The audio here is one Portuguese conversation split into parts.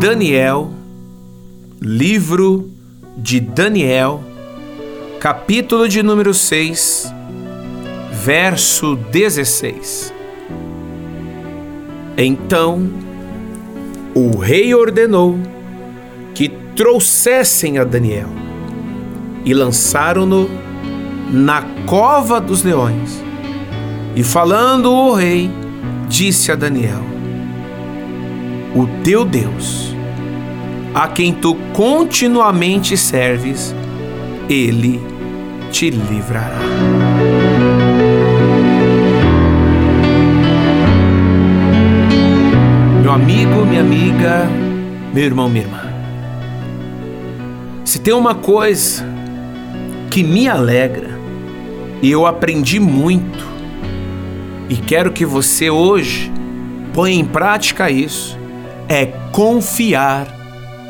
Daniel, livro de Daniel, capítulo de número 6, verso 16. Então o rei ordenou que trouxessem a Daniel e lançaram-no na cova dos leões. E falando o rei, disse a Daniel: O teu Deus, a quem tu continuamente serves, ele te livrará. Meu amigo, minha amiga, meu irmão, minha irmã. Se tem uma coisa que me alegra, e eu aprendi muito, e quero que você hoje ponha em prática isso, é confiar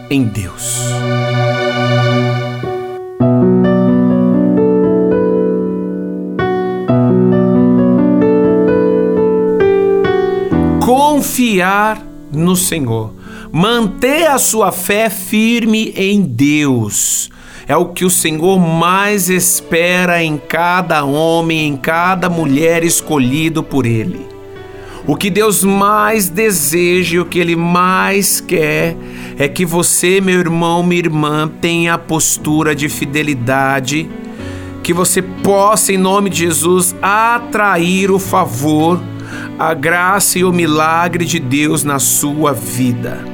em Deus. Confiar no Senhor, manter a sua fé firme em Deus é o que o Senhor mais espera em cada homem, em cada mulher escolhido por Ele. O que Deus mais deseja, o que Ele mais quer, é que você, meu irmão, minha irmã, tenha a postura de fidelidade, que você possa, em nome de Jesus, atrair o favor, a graça e o milagre de Deus na sua vida.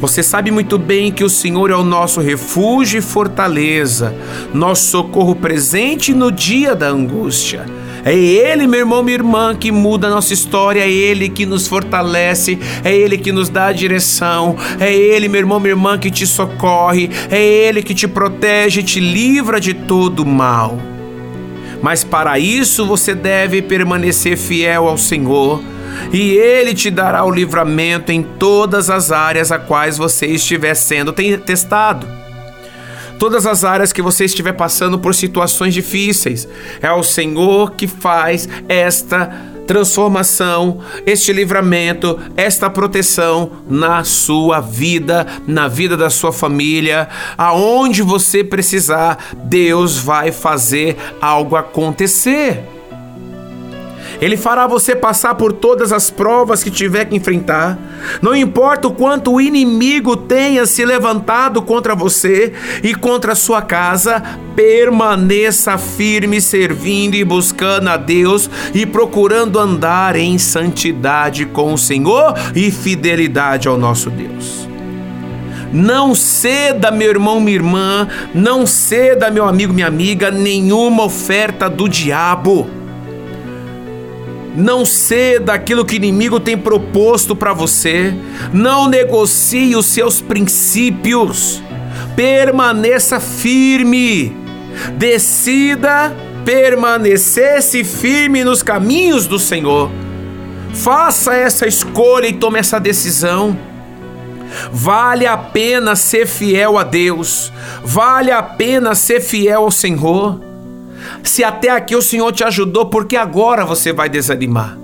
Você sabe muito bem que o Senhor é o nosso refúgio e fortaleza, nosso socorro presente no dia da angústia. É Ele, meu irmão, minha irmã, que muda a nossa história, é Ele que nos fortalece, é Ele que nos dá a direção, é Ele, meu irmão, minha irmã, que te socorre, é Ele que te protege te livra de todo mal. Mas para isso você deve permanecer fiel ao Senhor. E ele te dará o livramento em todas as áreas a quais você estiver sendo testado. Todas as áreas que você estiver passando por situações difíceis, é o Senhor que faz esta transformação, este livramento, esta proteção na sua vida, na vida da sua família, aonde você precisar, Deus vai fazer algo acontecer. Ele fará você passar por todas as provas que tiver que enfrentar. Não importa o quanto o inimigo tenha se levantado contra você e contra a sua casa, permaneça firme servindo e buscando a Deus e procurando andar em santidade com o Senhor e fidelidade ao nosso Deus. Não ceda, meu irmão, minha irmã, não ceda, meu amigo, minha amiga, nenhuma oferta do diabo. Não ceda aquilo que o inimigo tem proposto para você. Não negocie os seus princípios. Permaneça firme. Decida permanecer-se firme nos caminhos do Senhor. Faça essa escolha e tome essa decisão. Vale a pena ser fiel a Deus. Vale a pena ser fiel ao Senhor. Se até aqui o Senhor te ajudou, por que agora você vai desanimar?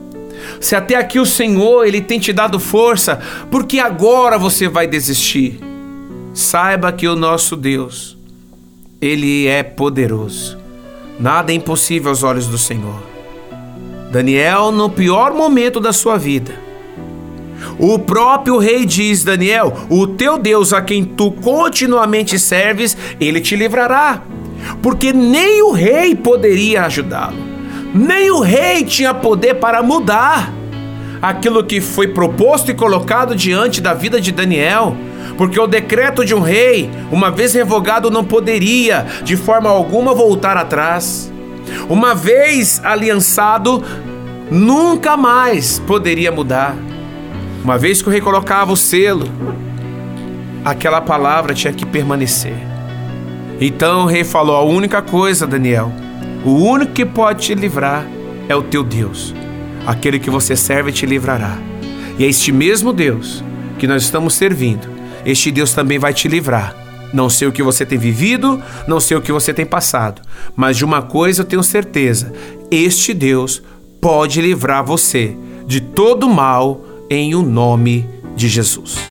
Se até aqui o Senhor ele tem te dado força, por que agora você vai desistir? Saiba que o nosso Deus, ele é poderoso. Nada é impossível aos olhos do Senhor. Daniel, no pior momento da sua vida, o próprio rei diz: Daniel, o teu Deus a quem tu continuamente serves, ele te livrará porque nem o rei poderia ajudá-lo, nem o rei tinha poder para mudar aquilo que foi proposto e colocado diante da vida de Daniel. Porque o decreto de um rei, uma vez revogado, não poderia de forma alguma voltar atrás. Uma vez aliançado, nunca mais poderia mudar. Uma vez que o rei colocava o selo, aquela palavra tinha que permanecer. Então o rei falou: A única coisa, Daniel, o único que pode te livrar é o teu Deus. Aquele que você serve te livrará. E é este mesmo Deus que nós estamos servindo. Este Deus também vai te livrar. Não sei o que você tem vivido, não sei o que você tem passado, mas de uma coisa eu tenho certeza: este Deus pode livrar você de todo mal em o nome de Jesus.